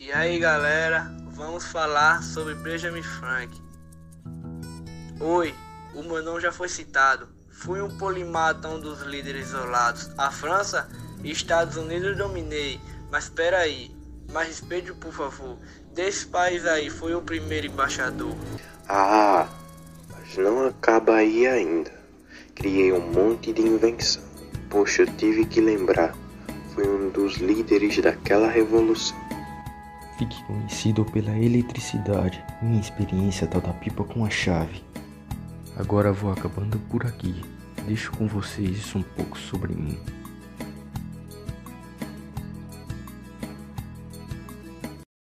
E aí galera, vamos falar sobre Benjamin Franklin. Oi, o meu nome já foi citado. Fui um polimata, um dos líderes isolados. A França e Estados Unidos dominei. Mas espera aí, mais respeito por favor. Desse país aí foi o primeiro embaixador. Ah, mas não acaba aí ainda. Criei um monte de invenção. Poxa, eu tive que lembrar. Fui um dos líderes daquela revolução. Fique conhecido pela eletricidade. Minha experiência tal da pipa com a chave. Agora vou acabando por aqui. Deixo com vocês um pouco sobre mim.